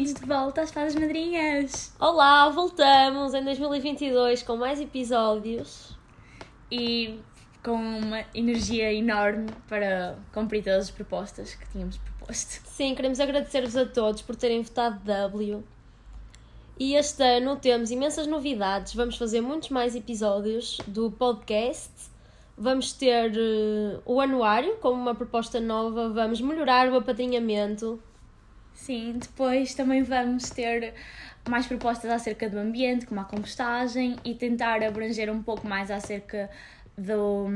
bem-vindos de volta às Fadas Madrinhas! Olá, voltamos em 2022 com mais episódios. E com uma energia enorme para cumprir todas as propostas que tínhamos proposto. Sim, queremos agradecer-vos a todos por terem votado W. E este ano temos imensas novidades. Vamos fazer muitos mais episódios do podcast. Vamos ter uh, o anuário como uma proposta nova. Vamos melhorar o apadrinhamento. Sim, depois também vamos ter mais propostas acerca do ambiente, como a compostagem, e tentar abranger um pouco mais acerca do,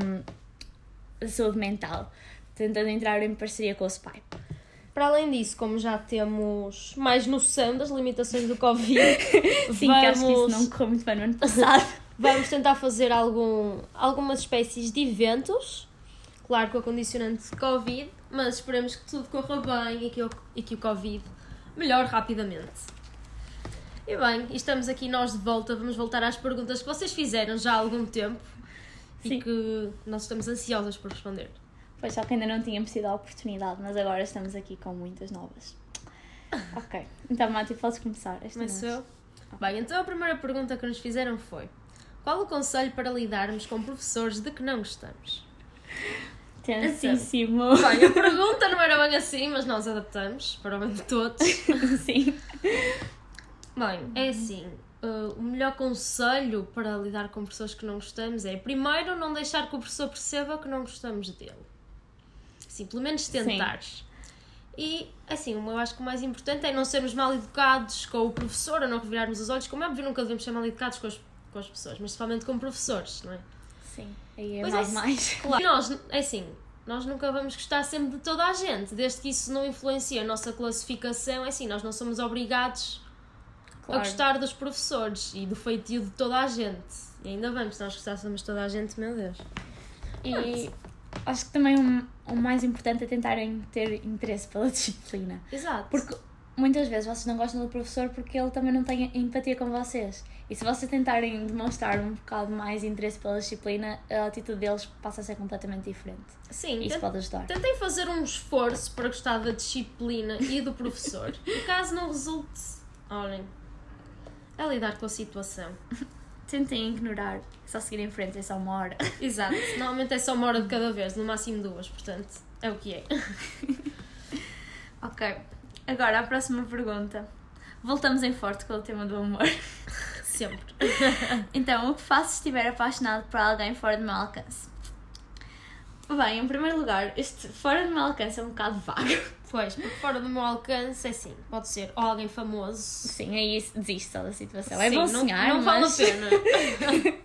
da saúde mental, tentando entrar em parceria com o SPY. Para além disso, como já temos mais noção das limitações do Covid, Sim, vamos... que acho que isso não correu muito bem no ano passado. vamos tentar fazer algum, algumas espécies de eventos, claro com a condicionante de Covid, mas esperemos que tudo corra bem e que o, e que o Covid melhore rapidamente. E bem, estamos aqui nós de volta, vamos voltar às perguntas que vocês fizeram já há algum tempo Sim. e que nós estamos ansiosas por responder. Pois só que ainda não tínhamos tido a oportunidade, mas agora estamos aqui com muitas novas. Ok, então Mati, podes começar. Começou? Bem, então a primeira pergunta que nos fizeram foi: Qual o conselho para lidarmos com professores de que não gostamos? Tensíssimo. Bem, a pergunta não era bem assim, mas nós adaptamos para o bem de todos. Sim. Bem, é assim. Uh, o melhor conselho para lidar com pessoas que não gostamos é, primeiro, não deixar que o professor perceba que não gostamos dele. Assim, pelo menos tentares. Sim. E, assim, eu acho que o mais importante é não sermos mal educados com o professor, a não revirarmos os olhos. Como é óbvio, nunca devemos ser mal educados com as, com as pessoas, mas principalmente com professores, não é? Sim, aí é pois mais é, mais. Claro. E nós, é assim, nós nunca vamos gostar sempre de toda a gente, desde que isso não influencie a nossa classificação, é assim, nós não somos obrigados claro. a gostar dos professores e do feitio de toda a gente. E ainda bem, se nós gostássemos de toda a gente, meu Deus. E acho que também o, o mais importante é tentarem ter interesse pela disciplina. Exato. Porque muitas vezes vocês não gostam do professor porque ele também não tem empatia com vocês. E se vocês tentarem demonstrar um bocado mais interesse pela disciplina, a atitude deles passa a ser completamente diferente. Sim, isso pode ajudar. Tentem fazer um esforço para gostar da disciplina e do professor. e caso não resulte, olhem, é lidar com a situação. Tentem ignorar, só seguir em frente, é só uma hora. Exato, normalmente é só uma hora de cada vez, no máximo duas, portanto, é o que é. ok, agora a próxima pergunta. Voltamos em forte com o tema do amor. Sempre. então, o que faço se estiver apaixonado por alguém fora do meu alcance? Bem, em primeiro lugar, este fora do meu alcance é um bocado vago. Pois, porque fora do meu alcance é assim, pode ser ou alguém famoso. Sim, aí desiste só da situação. É Sim, é bom sonhar, não, não mas... vale a pena.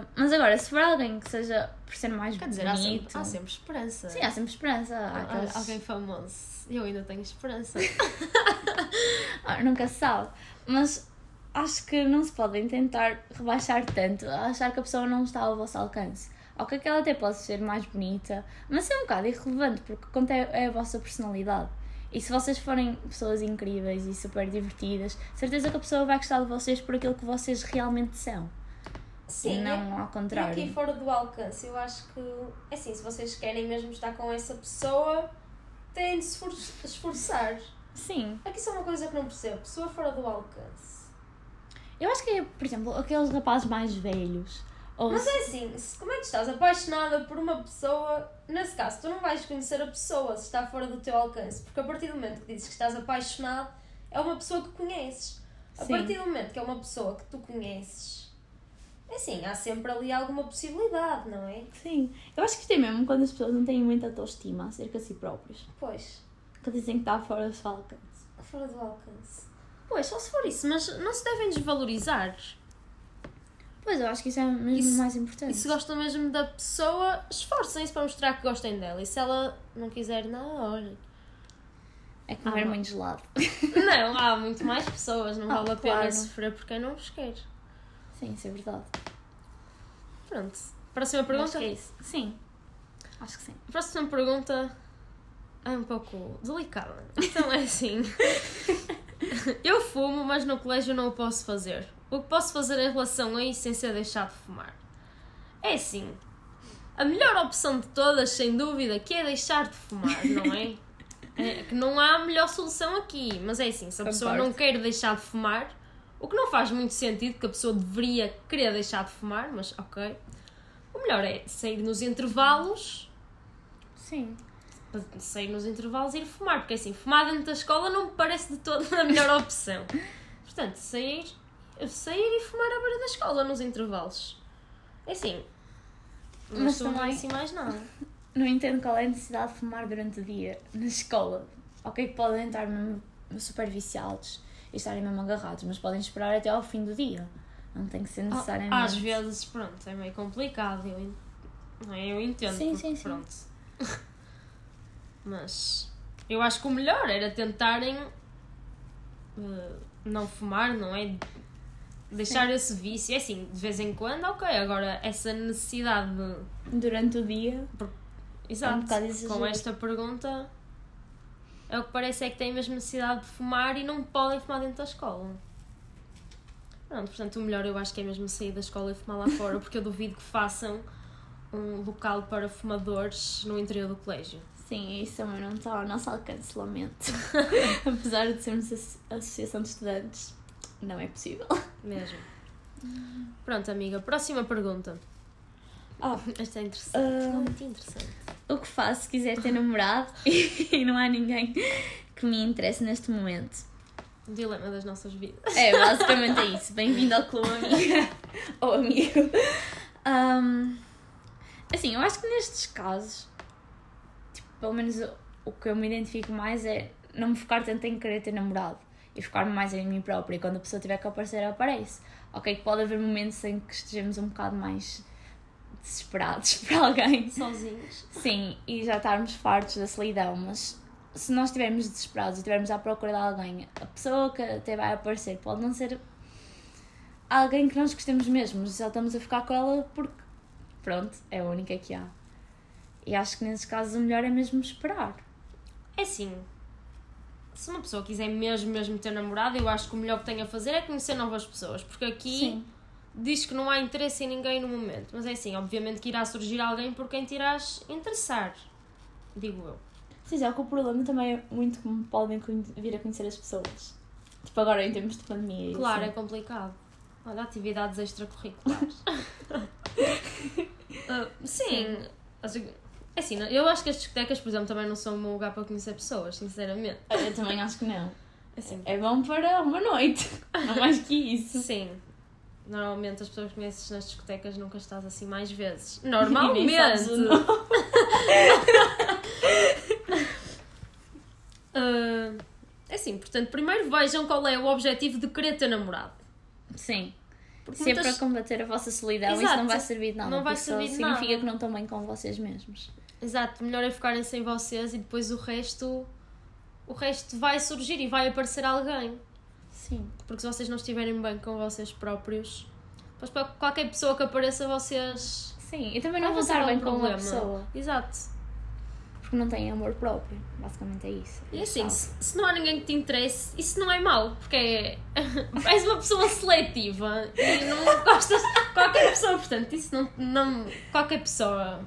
uh, mas agora, se for alguém que seja por ser mais Quer dizer, bonito... Há sempre, há sempre esperança. Sim, há sempre esperança. Há aqueles... Alguém famoso. Eu ainda tenho esperança. ah, nunca se sabe. Mas acho que não se podem tentar rebaixar tanto, achar que a pessoa não está ao vosso alcance Ok, que ela até pode ser mais bonita, mas é um bocado irrelevante porque conta é, é a vossa personalidade. E se vocês forem pessoas incríveis e super divertidas, certeza que a pessoa vai gostar de vocês por aquilo que vocês realmente são. Sim, não é, ao contrário. E aqui fora do alcance, eu acho que, é assim, se vocês querem mesmo estar com essa pessoa, têm de se esforçar. Sim. Aqui só uma coisa que não percebo: pessoa fora do alcance. Eu acho que é, por exemplo, aqueles rapazes mais velhos ou Mas é assim, como é que estás apaixonada por uma pessoa, nesse caso, tu não vais conhecer a pessoa se está fora do teu alcance, porque a partir do momento que dizes que estás apaixonado, é uma pessoa que conheces. A Sim. partir do momento que é uma pessoa que tu conheces, é assim, há sempre ali alguma possibilidade, não é? Sim. Eu acho que isto é mesmo quando as pessoas não têm muita autoestima acerca de si próprios. Pois. Que dizem que está fora do seu alcance. Fora do alcance. Pois, só se for isso, mas não se devem desvalorizar. Pois, eu acho que isso é mesmo isso, mais importante. E se gostam mesmo da pessoa, esforcem-se para mostrar que gostem dela. E se ela não quiser nada, olhem. É comer ah, muito gelado. Não, há muito mais pessoas, não ah, vale a pena claro. sofrer por quem não vos quer. Sim, isso é verdade. Pronto. Próxima pergunta? Acho que é isso. Sim. Acho que sim. Próxima pergunta é um pouco delicada. Então é assim. Eu fumo, mas no colégio não o posso fazer. O que posso fazer em relação a isso sem ser deixar de fumar? É assim, a melhor opção de todas, sem dúvida, que é deixar de fumar, não é? É que não há melhor solução aqui. Mas é assim, se a pessoa não quer deixar de fumar, o que não faz muito sentido, que a pessoa deveria querer deixar de fumar, mas ok. O melhor é sair nos intervalos, Sim. sair nos intervalos e ir fumar, porque assim, fumar dentro da escola não me parece de toda a melhor opção. Portanto, sair, sair e fumar à beira da escola nos intervalos. É assim, não Mas ver também- assim mais nada. Não entendo qual é a necessidade de fumar durante o dia na escola. Ok, que podem estar mesmo super viciados e estarem mesmo agarrados, mas podem esperar até ao fim do dia. Não tem que ser necessariamente. Às vezes, pronto, é meio complicado. Eu, não é? eu entendo. Sim, porque, sim, sim. Pronto. Mas eu acho que o melhor era tentarem eh, não fumar, não é? Deixar esse vício. É assim, de vez em quando, ok. Agora, essa necessidade de. Durante o dia. Exato. bocado exagerado. com esta pergunta, é o que parece é que têm mesmo necessidade de fumar e não podem fumar dentro da escola. Pronto, portanto, o melhor eu acho que é mesmo sair da escola e fumar lá fora, porque eu duvido que façam um local para fumadores no interior do colégio. Sim, isso também não está ao nosso alcance, lamento. Apesar de sermos asso- associação de estudantes, não é possível. Mesmo. Pronto, amiga, próxima pergunta. Ah, Esta é interessante. É muito interessante. o que faço se quiser ter namorado e não há ninguém que me interesse neste momento? O dilema das nossas vidas. É, basicamente é isso. Bem-vindo ao clube, amiga. Ou amigo. Ahm, assim, eu acho que nestes casos, tipo, pelo menos o- o que eu me identifico mais é não me focar tanto em querer ter namorado e focar-me mais em mim própria. E quando a pessoa tiver que aparecer, aparece. Ok, que pode haver momentos em que estejamos um bocado mais desesperados por alguém. Sozinhos. Sim, e já estarmos fartos da solidão, mas se nós estivermos desesperados e estivermos à procura de alguém, a pessoa que até vai aparecer pode não ser alguém que nós gostemos mesmo, só estamos a ficar com ela porque, pronto, é a única que há. E acho que nesses casos o melhor é mesmo esperar. É assim, se uma pessoa quiser mesmo, mesmo ter namorado, eu acho que o melhor que tem a fazer é conhecer novas pessoas, porque aqui Sim, diz que não há interesse em ninguém no momento, mas é assim, obviamente que irá surgir alguém por quem te irás interessar, digo eu. Sim, só que o problema também é muito como podem vir a conhecer as pessoas. Tipo agora em termos de pandemia. e Claro, é assim. complicado. Olha, atividades extracurriculares. Ah, sim, assim, é assim, eu acho que as discotecas, por exemplo, também não são um bom lugar para conhecer pessoas, sinceramente. Eu também acho que não. Assim, É bom para uma noite, não mais que isso. sim. Normalmente as pessoas que conheces nas discotecas nunca estás assim mais vezes. Normalmente! é assim, portanto, primeiro vejam qual é o objetivo de querer ter namorado. Sim. Porque Se é muitas- para combater a vossa solidão, isso Exato. não vai servir de nada. Não vai servir de significa nada. que não estão bem com vocês mesmos. Exato, melhor é ficarem sem vocês e depois o resto. O resto vai surgir e vai aparecer alguém. Sim. Porque se vocês não estiverem bem com vocês próprios, depois para qualquer pessoa que apareça, vocês. Sim, e também não vão estar bem com uma pessoa. Exato. Porque não têm amor próprio. Basicamente é isso. E assim, se, se não há ninguém que te interesse, isso não é mau, porque é, és uma pessoa seletiva e não gostas de qualquer pessoa, portanto, isso não. não qualquer pessoa.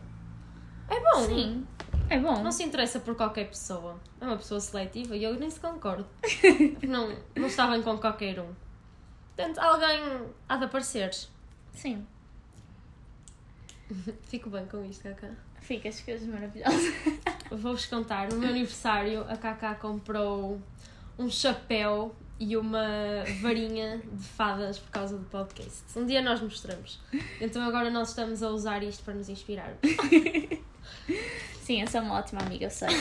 Bom. Sim. É bom. Não se interessa por qualquer pessoa. É uma pessoa seletiva e eu nem se concordo. Não, não está bem com qualquer um. Portanto, alguém há de aparecer. Sim. Fico bem com isto, Kaká. Ficas coisas maravilhosas. Vou-vos contar. No meu aniversário, a Kaká comprou um chapéu e uma varinha de fadas por causa do podcast. Um dia nós mostramos. Então agora nós estamos a usar isto para nos inspirar. Sim, eu sou uma ótima amiga, eu sei.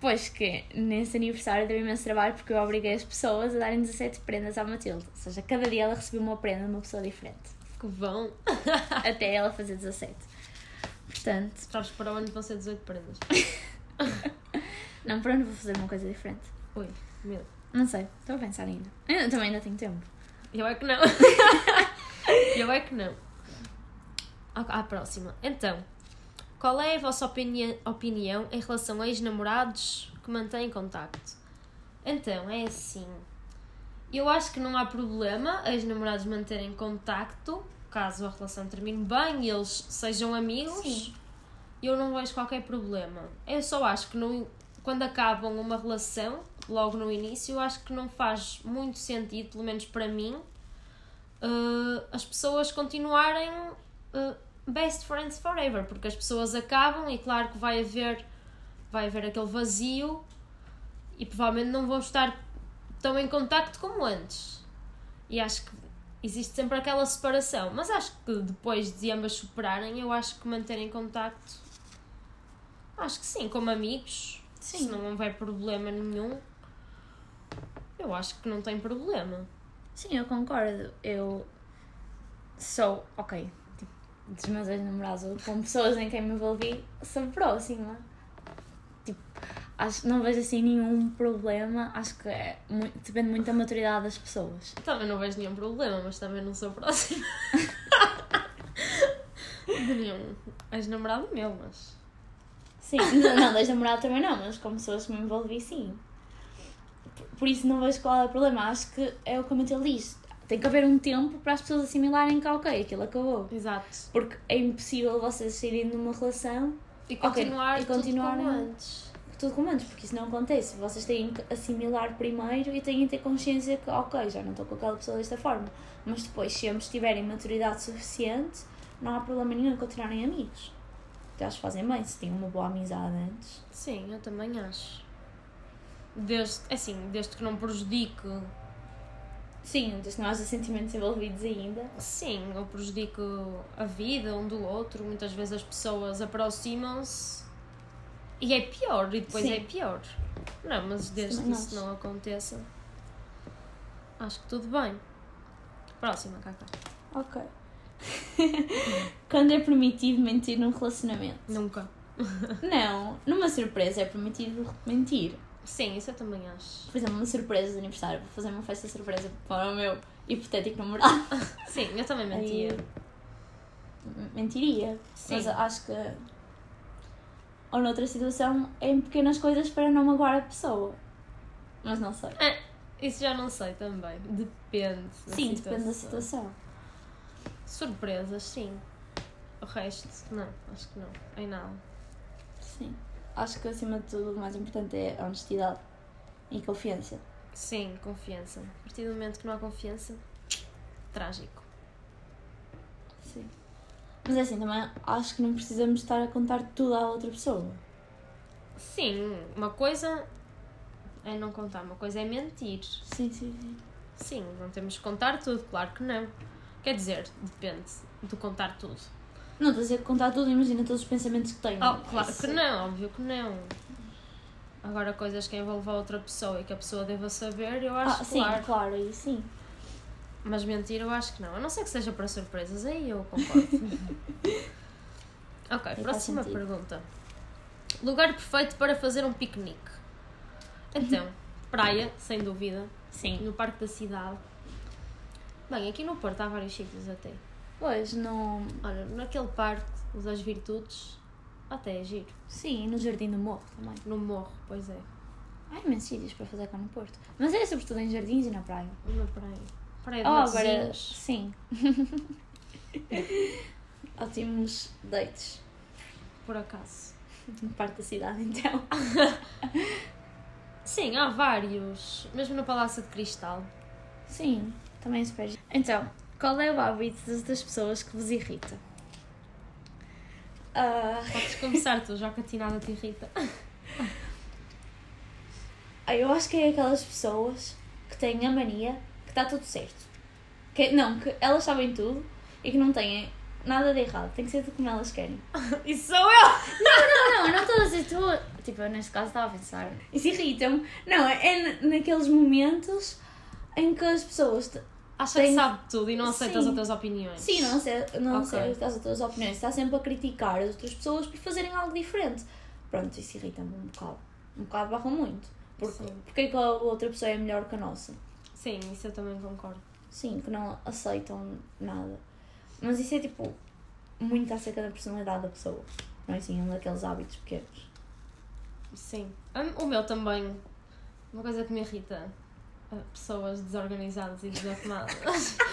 Pois que nesse aniversário deu imenso trabalho porque eu obriguei as pessoas a darem 17 prendas à Matilde. Ou seja, cada dia ela recebeu uma prenda de uma pessoa diferente. Que bom! Até ela fazer 17. Portanto, Sabes para o ano vão ser 18 prendas. não, para onde vou fazer uma coisa diferente? Ui, medo. Não sei, estou a pensar ainda. Eu também ainda tenho tempo. Eu é que não. Eu é que não. À próxima. Então, qual é a vossa opini opinião em relação a ex-namorados que mantêm contacto? Então, é assim. Eu acho que não há problema ex-namorados manterem contacto caso a relação termine bem e eles sejam amigos. Sim. Eu não vejo qualquer problema. Eu só acho que quando acabam uma relação, logo no início, eu acho que não faz muito sentido, pelo menos para mim, uh, as pessoas continuarem uh, best friends forever, porque as pessoas acabam e claro que vai haver, vai haver aquele vazio e provavelmente não vão estar tão em contacto como antes. E acho que existe sempre aquela separação, mas acho que depois de ambas superarem, eu acho que manterem contacto, acho que sim, como amigos, sim. se não houver problema nenhum, eu acho que não tem problema. Sim, eu concordo. Eu sou, ok, dos meus ex-namorados ou com pessoas em quem me envolvi, sou próxima. Tipo, acho, não vejo assim nenhum problema. Acho que é, muito, depende muito da maturidade das pessoas. Também não vejo nenhum problema, mas também não sou próxima. de nenhum ex-namorado meu, mas. Sim, não, não ex-namorado também não, mas com pessoas que me envolvi, sim. Por isso não vejo qual é o problema. Acho que é o que a Matilde diz. Tem que haver um tempo para as pessoas assimilarem que, ok, aquilo acabou. Exato. Porque é impossível vocês saírem de uma relação e continuar okay, e continuar tudo como antes. Tudo como antes, porque isso não acontece. Vocês têm que assimilar primeiro e têm que ter consciência que, ok, já não estou com aquela pessoa desta forma. Mas depois, se ambos tiverem maturidade suficiente, não há problema nenhum em continuarem amigos. Até acho que fazem bem, se têm uma boa amizade antes. Sim, eu também acho desde, é assim, desde que não prejudique. Sim, desde que não haja sentimentos envolvidos ainda. Sim, ou prejudique a vida um do outro. Muitas vezes as pessoas aproximam-se e é pior, e depois Sim. é pior. Não, mas desde que isso não aconteça, acho que tudo bem. Próxima, Cacá. Ok. Quando é permitido mentir num relacionamento? Nunca. não, numa surpresa é permitido mentir. Sim, isso eu também acho. Por exemplo, uma surpresa de aniversário. Vou fazer uma festa surpresa para o meu hipotético namorado. Sim, eu também mentia. Aí, mentiria. Sim. Mas acho que. Ou noutra situação, é em pequenas coisas para não magoar a pessoa. Mas não sei. É, isso já não sei também. Depende. sim, situação. depende da situação. Surpresas, sim. O resto, não, acho que não. Em nada. Sim acho que acima de tudo o mais importante é a honestidade e confiança. Sim, confiança. A partir do momento que não há confiança, trágico. Sim. Mas é assim, também acho que não precisamos estar a contar tudo à outra pessoa. Sim, uma coisa é não contar, uma coisa é mentir. Sim, sim, sim. Sim, não temos que contar tudo, claro que não. Quer dizer, depende de contar tudo. Não, estou a dizer contar tudo, imagina todos os pensamentos que tenho. Oh, claro que não, óbvio que não. Agora, coisas que envolvam outra pessoa e que a pessoa deva saber, eu acho ah, sim, claro. claro, aí sim. Mas mentir, eu acho que não. A não ser que seja para surpresas, aí eu concordo. ok, próxima pergunta. Lugar perfeito para fazer um piquenique? Então, praia, sem dúvida. Sim. No Parque da Cidade. Bem, aqui no Porto há vários sítios até. Pois, não. Olha, naquele parque das virtudes, até é giro. Sim, no Jardim do Morro também. No Morro, pois é. Há imensos sítios para fazer cá no Porto. Mas é sobretudo em jardins e na praia. Na praia. Praia de oh, agora, Sim. Ótimos dates. Por acaso. Na parte da cidade, então. Sim, há vários. Mesmo no Palácio de Cristal. Sim, também se perde. Então, qual é o hábito das pessoas que vos irrita? Uh... Podes começar tu, já que a ti nada te irrita. Ah, eu acho que é aquelas pessoas que têm a mania que está tudo certo. Que, não, que elas sabem tudo e que não têm nada de errado. Tem que ser tudo como elas querem. Isso sou eu! Não, não, não, não estou a dizer tu. Tipo, eu neste caso estava a pensar. Isso irrita-me. Não, é naqueles momentos em que as pessoas Acha tem... que sabe tudo e não aceita Sim. as outras opiniões. Sim, não, aceita, não okay. aceita as outras opiniões. Está sempre a criticar as outras pessoas por fazerem algo diferente. Pronto, isso irrita-me um bocado. Um bocado barra muito. Porque, porque é que a outra pessoa é melhor que a nossa? Sim, isso eu também concordo. Sim, que não aceitam nada. Mas isso é tipo muito acerca da personalidade da pessoa. Não é assim, um daqueles hábitos pequenos. Sim. O meu também. Uma coisa que me irrita pessoas desorganizadas e desarrumadas.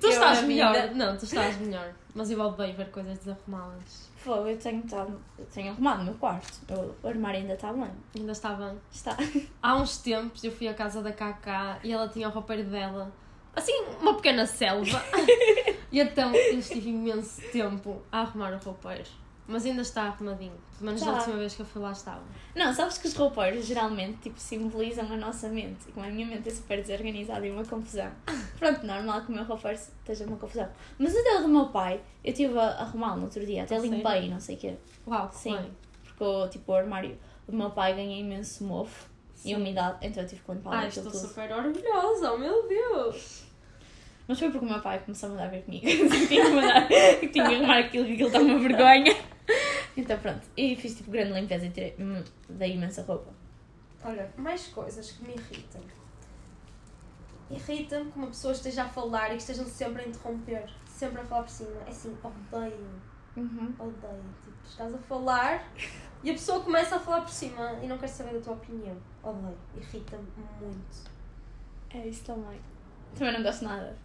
Tu Eu estás melhor. vida. Não, tu estás melhor. Mas eu odeio ver coisas desarrumadas. Pô, eu tenho, tado- eu tenho arrumado o meu quarto. O armário ainda está bem. Ainda está bem. Está. Há uns tempos eu fui à casa da Kaká e ela tinha o roupeiro dela. Assim, uma pequena selva. e então eu estive imenso tempo a arrumar o roupeiro. Mas ainda está arrumadinho. Pelo menos da última vez que eu fui lá estava. Não, sabes que os roupeiros geralmente tipo, simbolizam a nossa mente. E como a minha mente é super desorganizada e uma confusão. Pronto, normal que o meu roupeiro esteja uma confusão. Mas até o do meu pai, eu estive a arrumá-lo no outro dia, até sério? limpei, não sei o quê. Uau, Sim. bem. Porque o, tipo, o armário do meu pai ganha imenso mofo e Sim. umidade, então eu tive que limpar Ai, aquilo estou tudo. super orgulhosa, oh meu Deus! Mas foi porque o meu pai começou a mandar ver comigo. que tinha que mandar, tinha que arrumar aquilo, que aquilo está uma vergonha. Então pronto, e fiz tipo grande limpeza e tirei, hum, dei imensa roupa. Olha, mais coisas que me irritam. Irrita-me que uma pessoa esteja a falar e que estejam sempre a interromper. Sempre a falar por cima. É assim, odeio. Uhum. Odeio. Tipo, estás a falar e a pessoa começa a falar por cima e não quer saber da tua opinião. Odeio. Irrita-me muito. É isso também. Também não gosto nada.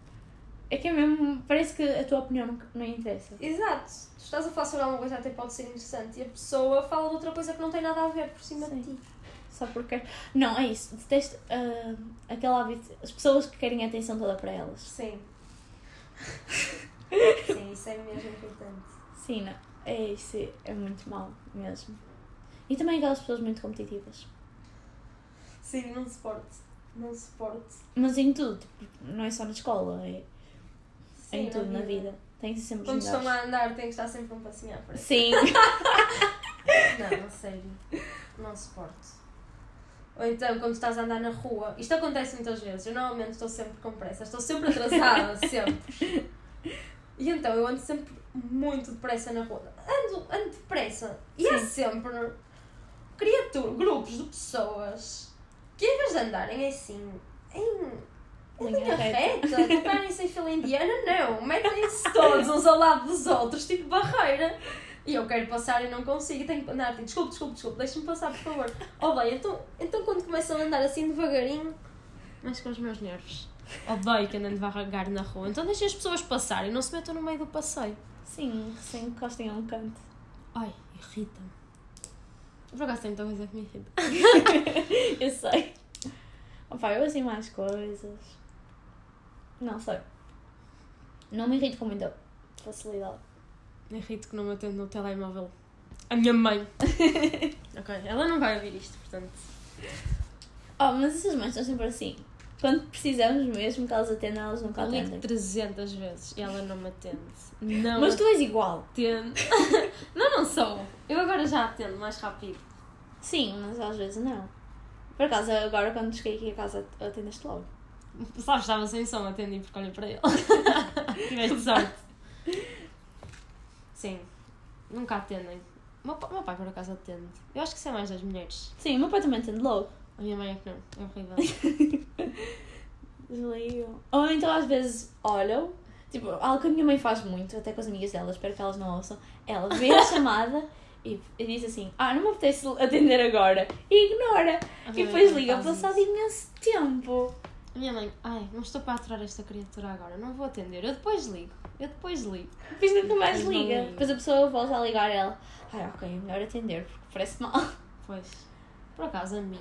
É que é mesmo, parece que a tua opinião não, não interessa. Exato. Tu estás a falar sobre alguma coisa até pode ser interessante e a pessoa fala de outra coisa que não tem nada a ver por cima Sim. de ti. Só porque. Não, é isso. Detesto ah, aquele hábito. As pessoas que querem a atenção toda para elas. Sim. Sim, isso é mesmo irritante. Sim, não. É isso. É muito mau mesmo. E também aquelas pessoas muito competitivas. Sim, não suporto. Não suporto. Mas em tudo. Não é só na escola. É Sim, em tudo na vida. Tem que ser sempre Quando estão a andar, tem que estar sempre um passinho à frente. Sim. Não, a sério. Não suporto. Ou então, quando estás a andar na rua, isto acontece muitas vezes. Eu normalmente estou sempre com pressa, estou sempre atrasada, sempre. E então eu ando sempre muito depressa na rua. Ando, ando depressa. E há Sim. sempre criaturas, grupos de pessoas que em vez de andarem assim, em Linha reta. reta, tocarem-se em fila indiana, não. Metem-se todos uns ao lado dos outros, tipo barreira. E eu quero passar e não consigo, tenho que andar, tipo, desculpe, desculpe, desculpe, deixa-me passar, por favor. Oh, bem, então, então quando começam a andar assim devagarinho, mas com os meus nervos. Odeio que andem devagar na rua. Então deixem as pessoas passarem, não se metam no meio do passeio. Sim, sem encostem a um canto. Ai, irrita-me. Por acaso tem muita coisa que me irrita. Eu sei. Opa, eu assim mais coisas. Não sei. Não me irrito com muita facilidade. Me irrito que não me atende no telemóvel. A minha mãe. ok, ela não vai ouvir isto, portanto. Oh, mas essas mães estão sempre assim. Quando precisamos mesmo que elas atendam, elas nunca Eu ligo atendem. 300 vezes e ela não me atende. Não Mas tu és igual. atende. não, não sou. Eu agora já atendo mais rápido. Sim, mas às vezes não. Por acaso, agora quando cheguei aqui a casa, atendeste logo. Sabes, estava sem som, atendi porque olhei para ele. Tiveste sorte. Sim, nunca atendem. O meu, meu pai, por acaso, atende. Eu acho que isso é mais das mulheres. Sim, o meu pai também atende logo. A minha mãe é que não. É horrível. Desligam. Ou então às vezes olham, tipo, algo que a minha mãe faz muito, até com as amigas dela, espero que elas não ouçam. Ela vê a chamada e, e diz assim: Ah, não me apetece atender agora. E ignora. E depois liga passado imenso tempo. Minha mãe, ai, não estou para aturar esta criatura agora, não vou atender. Eu depois ligo. Eu depois ligo. Depois nunca mais Depois liga. liga. Depois a pessoa volta a ligar ela. Ai, ok, é melhor atender porque parece mal. Pois. Por acaso, a mim.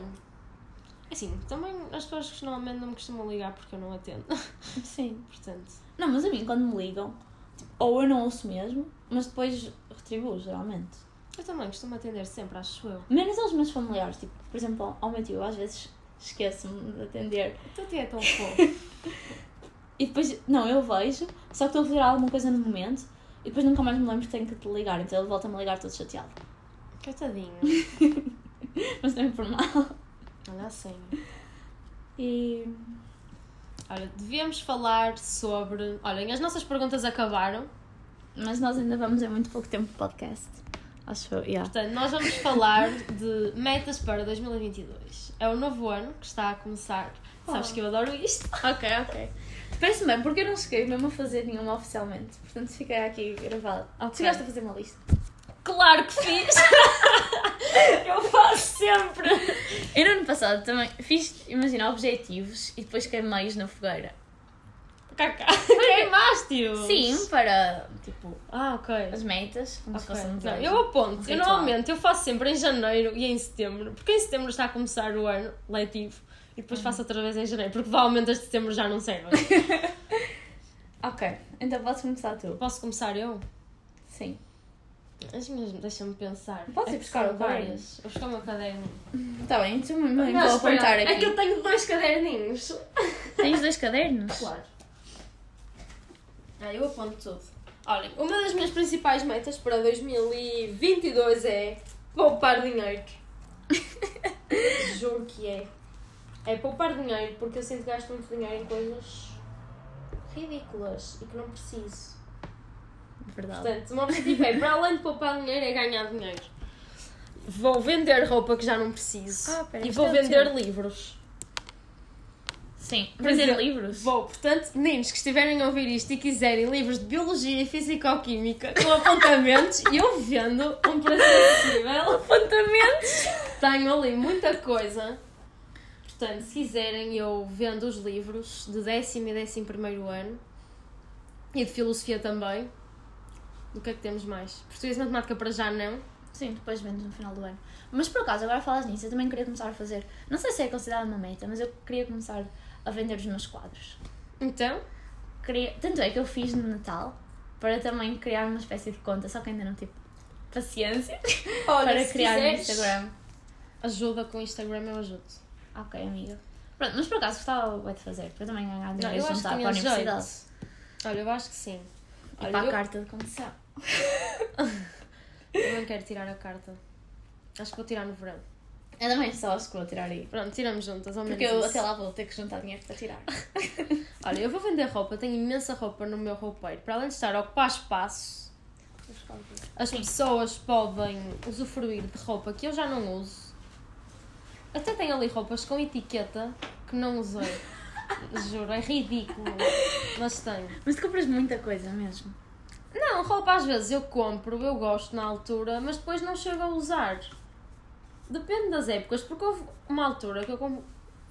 Assim, também as pessoas que normalmente não me costumam ligar porque eu não atendo. Sim. Portanto, Não, mas a mim quando me ligam, tipo, ou eu não ouço mesmo, mas depois retribuo geralmente. eu também costumo atender sempre, acho eu. Menos aos meus familiares, tipo, por exemplo, ao meu tio, às vezes esqueço-me de atender. O teu tio é tão fofo. E depois, não, eu vejo, só que estou a fazer alguma coisa no momento e depois nunca mais me lembro que tenho que te ligar, então ele volta-me a ligar todo chateado. Coitadinho. Mas é por mal. Olha assim. E. Olha, devíamos falar sobre. Olhem, as nossas perguntas acabaram. Mas nós ainda vamos em muito pouco tempo de podcast. Acho eu, yeah. Portanto, nós vamos falar de metas para 2022. É o novo ano que está a começar. Sabes Oh. que eu adoro isto. Ok, ok. Parece-me bem, porque eu não cheguei mesmo a fazer nenhuma oficialmente. Portanto, fica aqui gravado. Ok. Chegaste a fazer uma lista. Claro que fiz! eu faço sempre! Eu no ano passado também fiz, imagina, objetivos e depois queimei-os na fogueira. Cacá. Queimaste-o! Sim, para, tipo, Ah, ok. as metas, como se Ok. fosse um Não, eu aponto. Eu Ritual. normalmente eu faço sempre em janeiro e em setembro, porque em setembro está a começar o ano letivo e Uhum. depois faço outra vez em janeiro, porque provavelmente as de setembro já não servem. Ok, então podes começar tu. Posso começar eu? Sim. As minhas, deixa-me pensar. Podes ir É buscar são o caderno. várias. Vou buscar o meu caderno. Está bem, tu me vou apontar aqui. É que eu tenho dois caderninhos. Tens dois cadernos? Claro. Ah, eu aponto tudo. Olhem, uma das minhas principais metas para 2022 é poupar dinheiro. Juro que é. É poupar dinheiro porque eu sinto que gasto muito dinheiro em coisas ridículas e que não preciso. Verdade. Portanto, o meu objetivo é, para além de poupar dinheiro, é ganhar dinheiro. Vou vender roupa que já não preciso. Ah, pera, e vou é vender livros. Sim. Vender exemplo, livros? Vou, portanto, meninos que estiverem a ouvir isto e quiserem livros de Biologia e Fisicoquímica com apontamentos, eu vendo um preço acessível. Apontamentos? Tenho ali muita coisa. Portanto, se quiserem, eu vendo os livros de décimo e décimo primeiro ano. E de Filosofia também. O que é que temos mais? Português e Matemática para já não. Sim, depois vendes no final do ano. Mas por acaso, agora falas nisso, eu também queria começar a fazer. Não sei se é considerado uma meta, mas eu queria começar a vender os meus quadros. Então, Queria... Tanto é que eu fiz no Natal para também criar uma espécie de conta, só que ainda não tive paciência olha, para criar no quiseres, Instagram. Ajuda com o Instagram, eu ajudo. Ok, amiga. Pronto, mas por acaso gostava bué de fazer, para também ganhar dinheiro eu acho que para a universidade. jeito. Olha, eu acho que sim. E Olha, para a eu- carta de condução. Eu não quero tirar a carta. Acho que vou tirar no verão. Eu também só acho que vou tirar aí. Pronto, tiramos juntas, ao menos Porque eu isso. até lá vou ter que juntar dinheiro para tirar. Olha, eu vou vender roupa, tenho imensa roupa no meu roupeiro. Para além de estar a ocupar espaço, as pessoas podem usufruir de roupa que eu já não uso. Até tenho ali roupas com etiqueta que não usei. Juro, é ridículo. Mas tenho. Mas tu compras muita coisa mesmo. Não, roupa às vezes eu compro, eu gosto na altura, mas depois não chego a usar. Depende das épocas, porque houve uma altura que eu comp...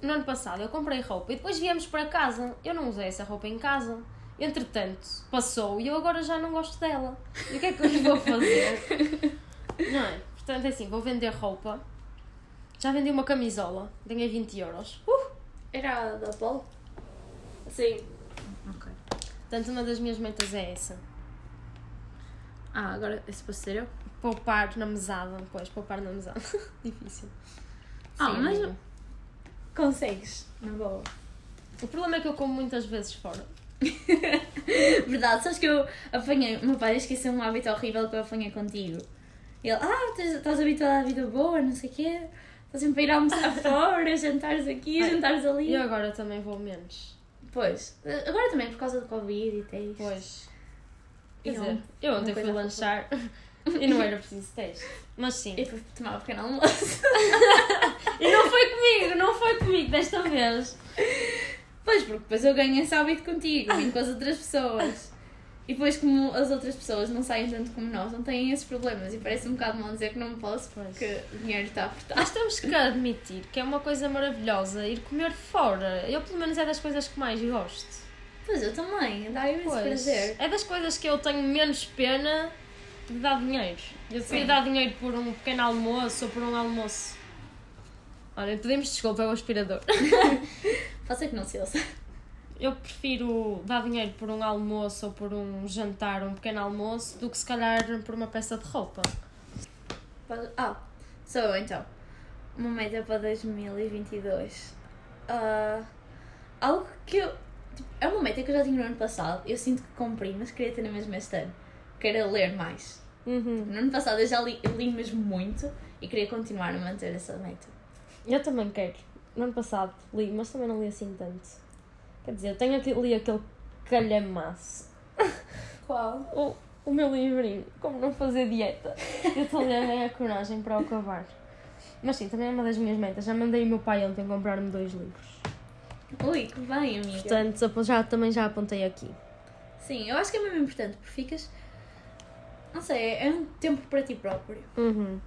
no ano passado eu comprei roupa e depois viemos para casa. Eu não usei essa roupa em casa. Entretanto, passou e eu agora já não gosto dela. E o que é que eu vou fazer? Não é? Portanto, é assim, vou vender roupa. Já vendi uma camisola, ganhei 20 euros. Uh! Era da Polo? Sim. Ok. Portanto, uma das minhas metas é essa. Ah, agora esse pode ser eu? Poupar na mesada. Pois, poupar na mesada. Difícil. Ah, Sim, mas- amiga. Consegues, na boa. O problema é que eu como muitas vezes fora. Verdade, sabes que eu apanhei. O meu pai esqueceu um hábito horrível que eu apanhei contigo. Ele, ah, tens- estás habituada à vida boa, não sei o quê. Estás sempre a ir almoçar fora, jantares aqui, Ai, jantares ali. E eu agora também vou menos. Pois, agora também por causa do Covid e teste. Pois. Quer dizer, eu ontem fui lanchar e não era preciso teste. Mas sim. E fui tomar um pequeno almoço. E não foi comigo, não foi comigo desta vez. Pois, porque depois eu ganho esse hábito contigo, vim com as outras pessoas. E depois, como as outras pessoas não saem tanto como nós, não têm esses problemas. E parece um bocado mal dizer que não posso Pois. porque o dinheiro está apertado. Nós temos que admitir que é uma coisa maravilhosa ir comer fora. Eu, pelo menos, é das coisas que mais gosto. Pois eu também, dá imenso Pois. prazer. É das coisas que eu tenho menos pena de dar dinheiro. Eu queria dar dinheiro por um pequeno almoço ou por um almoço. Olha, pedimos desculpa ao aspirador. Ser que não se ouça. Eu prefiro dar dinheiro por um almoço ou por um jantar, um pequeno almoço, do que se calhar por uma peça de roupa. Ah, sou eu então. Uma meta para 2022. Ah, algo que eu. tipo, É uma meta que eu já tinha no ano passado. Eu sinto que cumpri, mas queria ter na mesma este ano. Quero ler mais. No ano passado eu já li, eu li mesmo muito e queria continuar a manter essa meta. Eu também quero. No ano passado li, mas também não li assim tanto. Quer dizer, eu tenho aqui, li aquele calhamaço. Qual? O, o meu livrinho, como não fazer dieta. Eu estou a a coragem para o acabar. Mas sim, também é uma das minhas metas. Já mandei o meu pai ontem comprar-me dois livros. Ui, que bem, amiga. Portanto, já, também já apontei aqui. Sim, eu acho que é mesmo importante porque ficas. Não sei, é um tempo para ti próprio. Uhum.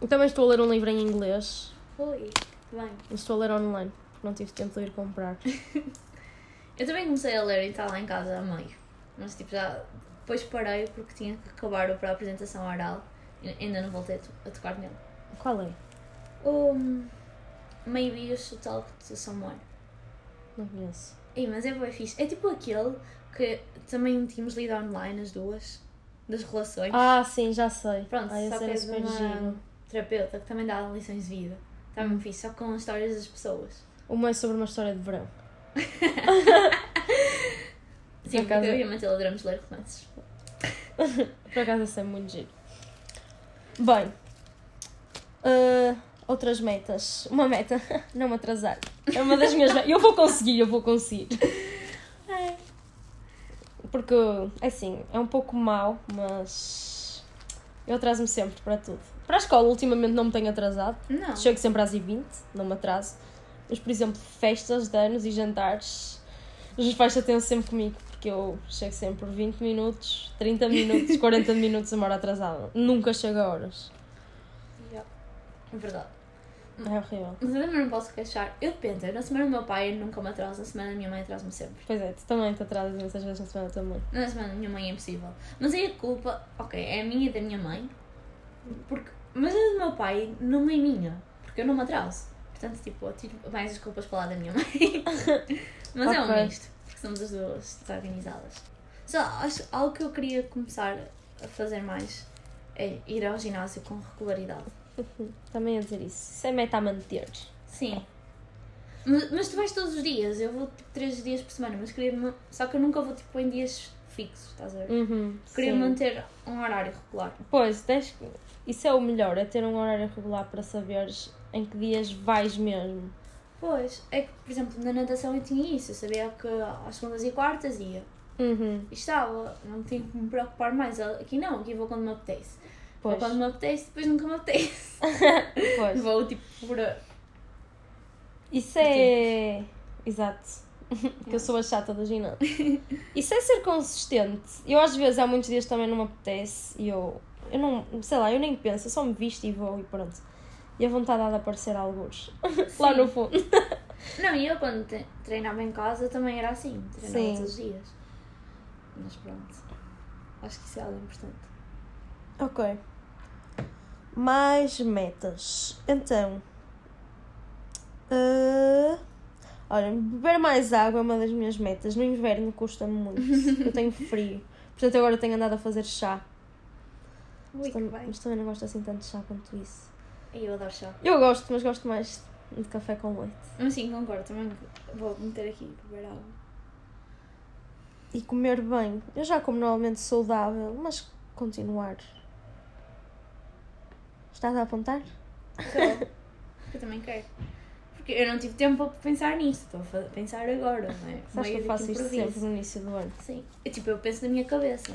Eu também estou a ler um livro em inglês. Que bem. Mas estou a ler online, porque não tive tempo de ir comprar. Eu também comecei a ler e está lá em casa a meio. Mas tipo, já depois parei porque tinha que acabar o para a apresentação oral. E ainda não voltei a, to- a tocar nele. Qual é? O Maybe You Should Talk to Someone. Não conheço. Ei, mas é bem fixe. É tipo aquele que também tínhamos lido online as duas, das relações. Ah, sim, já sei. Pronto, ah, só que é uma giro. terapeuta que também dá lições de vida. Está Hum. muito fixe, só com histórias das pessoas. Uma é sobre uma história de verão. Sim, porque eu e a Matilde adoramos ler romances. Por acaso esse é muito giro. Bem, ah, outras metas. Uma meta, não me atrasar. É uma das minhas metas. Eu vou conseguir, eu vou conseguir. Porque, assim, é um pouco mau, mas eu atraso-me sempre para tudo. Para a escola, ultimamente não me tenho atrasado. Não. Chego sempre às 20 não me atraso. Mas, por exemplo, festas de anos e jantares, os pais chateiam sempre comigo, porque eu chego sempre por 20 minutos, 30 minutos, 40 minutos a hora atrasada. Nunca chego a horas. Yeah. É verdade. É horrível. Mas eu também não posso queixar. Eu dependo. eu Na semana do meu pai nunca me atraso, na semana da minha mãe atraso-me sempre. Pois é, tu também te atrasas imensas vezes na semana também. Na semana da minha mãe é impossível. Mas aí a culpa, ok, é a minha e da minha mãe. Porque, mas a do meu pai não é minha. Porque eu não me atraso. Portanto, tipo, eu tiro mais as culpas para lá da minha mãe. mas é um misto. Porque somos as duas desorganizadas. Só, acho algo que eu queria começar a fazer mais é ir ao ginásio com regularidade. Também ia dizer isso. Isso é meta a manter. Sim. Mas, mas tu vais todos os dias, eu vou tipo 3 dias por semana, mas queria só que eu nunca vou tipo em dias fixos, estás a ver? Uhum, Queria sim. manter um horário regular. Pois, tens... isso é o melhor, é ter um horário regular para saberes em que dias vais mesmo. Pois, é que, por exemplo, na natação eu tinha isso, eu sabia que às segundas e quartas ia. Uhum, E estava, não tinha que me preocupar mais. Aqui não, aqui vou quando me apetece. Pois. quando me apetece, depois nunca me apetece. pois. Vou tipo por. Isso é. Exato. que eu sou a chata do ginásio. Isso é ser consistente. Eu às vezes há muitos dias também não me apetece e eu. Eu não. Sei lá, eu nem penso, eu só me visto e vou e pronto. E a vontade há de aparecer alguns. Lá no fundo. Não, e eu quando treinava em casa também era assim, treinava Sim. todos os dias. Mas pronto. Acho que isso é algo importante. Ok. Mais metas. Então. ah, olha, beber mais água é uma das minhas metas. No inverno custa-me muito. eu tenho frio. Portanto, agora tenho andado a fazer chá. Ui, Mas, bem. mas também não gosto assim tanto de chá quanto isso. Eu adoro chá. Eu gosto, mas gosto mais de café com leite. Mas sim, concordo. Também vou meter aqui beber água. E comer bem. Eu já como normalmente saudável, mas continuar. Estás a apontar? Estou. eu também quero. Porque eu não tive tempo para pensar nisso. Estou a pensar agora, não é? Sabes que eu faço isto improviso. sempre no início do ano. Sim. Eu, tipo, eu penso na minha cabeça.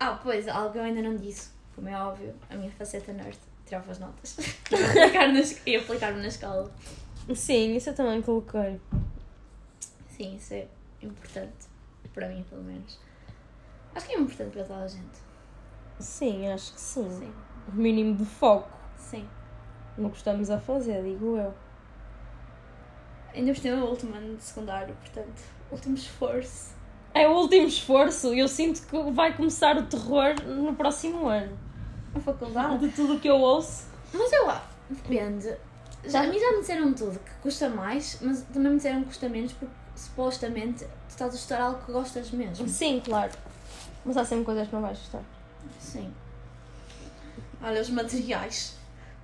Ah, pois, algo eu ainda não disse. Como é óbvio, a minha faceta nerd. Tirava as notas. Ia aplicar-me na escola. Sim, isso eu também coloquei. Sim, isso é importante. Para mim, pelo menos. Acho que é importante para toda a gente. Sim, acho que sim. Sim. O mínimo de foco Sim. no que estamos a fazer, digo eu. Ainda por cima é o último ano de secundário, portanto, último esforço. É o último esforço e eu sinto que vai começar o terror no próximo ano. A faculdade. De tudo o que eu ouço. Mas eu acho, depende. Já, a mim já me disseram tudo que custa mais, mas também me disseram que custa menos porque supostamente tu estás a estudar algo que gostas mesmo. Sim, claro. Mas há sempre coisas que não vais gostar. Sim. Olha, os materiais.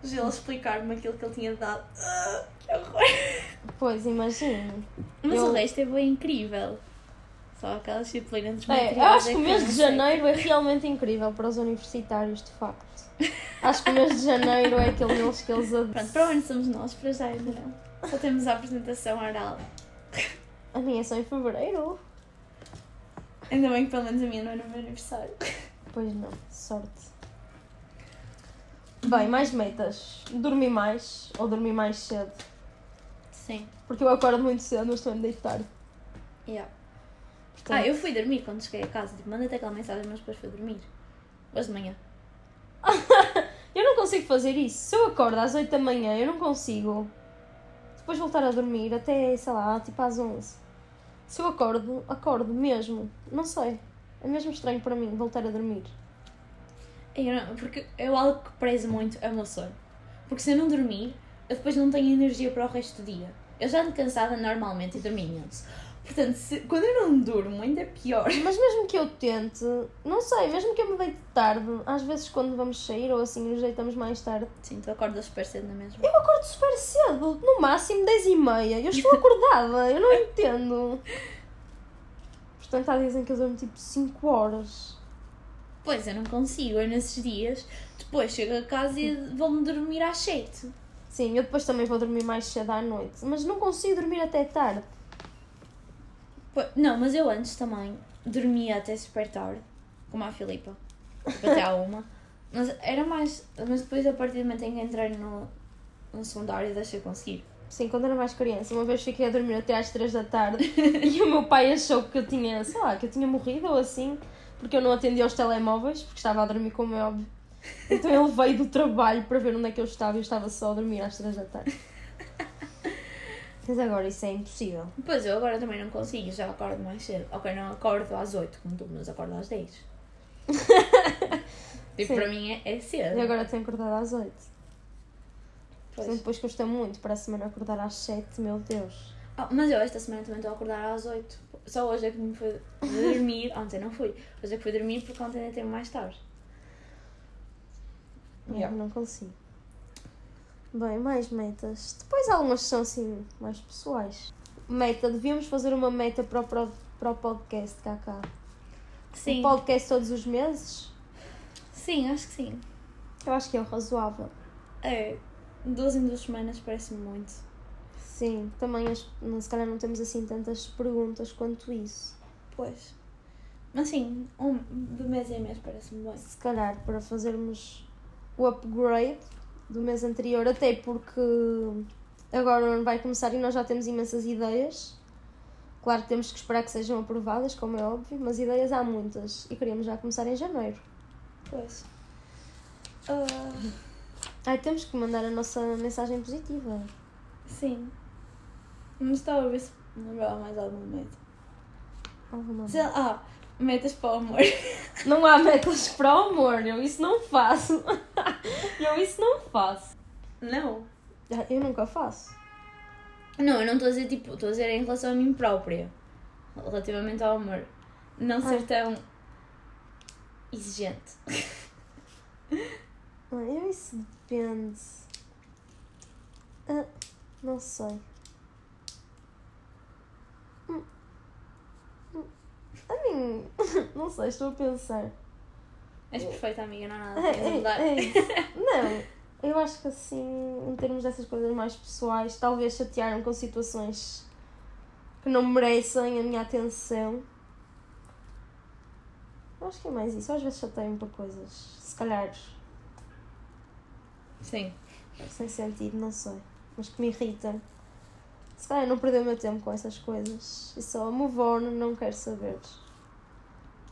Mas ele explicar-me aquilo que ele tinha dado. Ah, que horror! Pois, imagino. Mas Eu- o resto é bem incrível. Só aquela disciplina dos É, materiais. eu acho é que o mês de janeiro é realmente incrível para os universitários, de facto. Acho que o mês de janeiro é aquele mês que eles adoram. Pronto, para onde somos nós? Para já ainda não. Só temos a apresentação oral. A minha é só em fevereiro. Ainda bem que pelo menos a minha não é no meu aniversário. Pois não, sorte. Bem, mais metas. Dormir mais ou dormir mais cedo. Sim. Porque eu acordo muito cedo, mas estou a deitar. Yeah. Portanto, Ah, eu fui dormir quando cheguei a casa. Tipo, mandei-te aquela mensagem, mas depois fui dormir. Hoje de manhã. eu não consigo fazer isso. Se eu acordo às 8 da manhã, eu não consigo depois voltar a dormir até, sei lá, tipo às 11. Se eu acordo, acordo mesmo. Não sei. É mesmo estranho para mim voltar a dormir. Eu não- porque eu algo que prezo muito é o meu sono. Porque se eu não dormir, eu depois não tenho energia para o resto do dia. Eu já ando cansada normalmente e dormi imenso. Portanto, se- quando eu não durmo, ainda é pior. Mas mesmo que eu tente, não sei, mesmo que eu me deite tarde, às vezes quando vamos sair ou assim nos deitamos mais tarde, Sim, tu acordas super cedo na mesma. eu acordo super cedo, no máximo 10 e meia. Eu estou acordada, eu não entendo. Portanto, há dizem que eu durmo tipo 5 horas. Pois, eu não consigo. Eu nesses dias, depois chego a casa e vou-me dormir às 7. Sim, eu depois também vou dormir mais cedo à noite, mas não consigo dormir até tarde. Pois- Não, mas eu antes também dormia até super tarde, como a Filipa, tipo, até à uma. Mas era mais. Mas depois, a partir do momento em que entrei no, no secundário, deixei de conseguir. Sim, quando era mais criança, uma vez fiquei a dormir até às 3 da tarde e o meu pai achou que eu tinha, sei lá, que eu tinha morrido ou assim, porque eu não atendia aos telemóveis, porque estava a dormir como é óbvio. Então ele veio do trabalho para ver onde é que eu estava e eu estava só a dormir às 3 da tarde. Mas agora isso é impossível. Pois eu agora também não consigo, já acordo mais cedo. Ok, não acordo às 8, como tu, mas acordo às 10. tipo, Sim. para mim é, é cedo. E agora tenho acordado às 8. Pois. Portanto, depois custa muito para a semana acordar às 7, meu Deus. Ah, mas eu esta semana também estou a acordar às 8. Só hoje é que me fui dormir. Ontem não fui. Hoje é que fui dormir porque ontem ainda teve mais tarde. Eu não consigo. Bem, mais metas. Depois algumas são assim, mais pessoais. Meta, devíamos fazer uma meta para o, para o podcast cá cá. Sim. Um podcast todos os meses? Sim, acho que sim. Eu acho que é o razoável. É, duas em duas semanas parece-me muito. Sim, também as, se calhar não temos assim tantas perguntas quanto isso. Pois. Mas sim, um, de mês em mês parece-me bem. Se calhar para fazermos o upgrade do mês anterior, até porque agora vai começar e nós já temos imensas ideias. Claro que temos que esperar que sejam aprovadas, como é óbvio, mas ideias há muitas e queríamos já começar em janeiro. Pois. Ah, Ai, temos que mandar a nossa mensagem positiva. sim. Mas estava a ver se me lembrava mais alguma meta. Alguma Sei ah, metas para o amor. Não há metas para o amor, eu isso não faço. eu isso não faço. Não. Ah, Eu nunca faço. Não, eu não estou a dizer tipo, estou a dizer em relação a mim própria. Relativamente ao amor. Não ser tão exigente. Ah, Eu isso depende. Ah, não sei. Hum. Hum. A mim, não sei, estou a pensar. És perfeita amiga, não há nada É, é, mudar. é isso. Não, eu acho que assim, em termos dessas coisas mais pessoais, talvez chatearam com situações que não merecem a minha atenção. Eu acho que é mais isso. Às vezes chateio-me para coisas, se calhar, Sim. sem sentido, não sei, mas que me irritam. Se calhar não perder o meu tempo com essas coisas e só move on, não quero saber.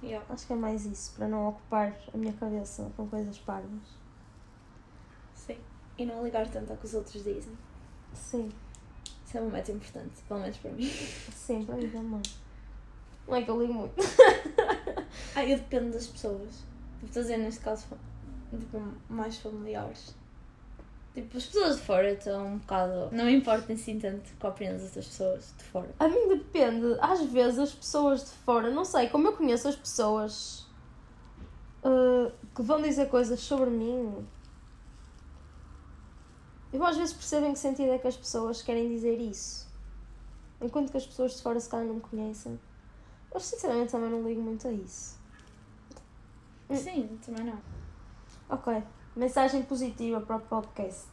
Yeah. Acho que é mais isso, para não ocupar a minha cabeça com coisas parvas. Sim. E não ligar tanto ao que os outros dizem. Sim. Isso é uma meta importante, pelo menos para mim. Sim, para mim também. Não é que eu ligo muito. Ah, eu dependo das pessoas. Estou a dizer neste caso, tipo, mais familiares. Tipo, as pessoas de fora estão um bocado. Não importa assim tanto com a opinião das outras pessoas de fora. A mim depende. Às vezes as pessoas de fora, não sei, como eu conheço as pessoas uh, que vão dizer coisas sobre mim, eu às vezes percebo em que sentido é que as pessoas querem dizer isso. Enquanto que as pessoas de fora se calhar não me conhecem. Eu sinceramente também não ligo muito a isso. Sim, também não. Ok, mensagem positiva para o podcast.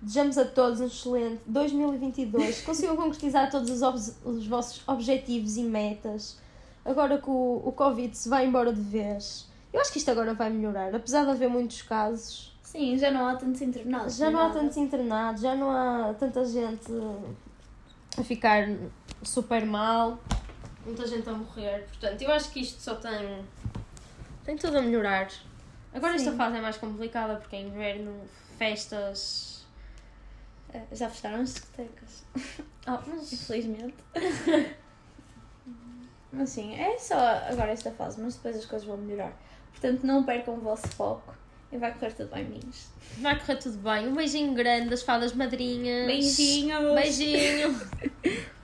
Desejamos a todos um excelente 2022. Consigam concretizar todos os, os vossos objetivos e metas. Agora que o, o Covid se vai embora de vez. Eu acho que isto agora vai melhorar. Apesar de haver muitos casos, Sim, já não há tantos internados. já não há nada. tantos internados, já não há tanta gente a ficar super mal, muita gente a morrer. Portanto, eu acho que isto só tem, tem tudo a melhorar. Agora esta fase é mais complicada porque é inverno, festas. É, Já fecharam as discotecas. Oh, mas Infelizmente. Mas sim, é só agora esta fase, mas depois as coisas vão melhorar. Portanto, não percam o vosso foco e vai correr tudo bem, meninos. Vai correr tudo bem. Um beijinho grande das fadas madrinhas. Beijinhos! Beijinho.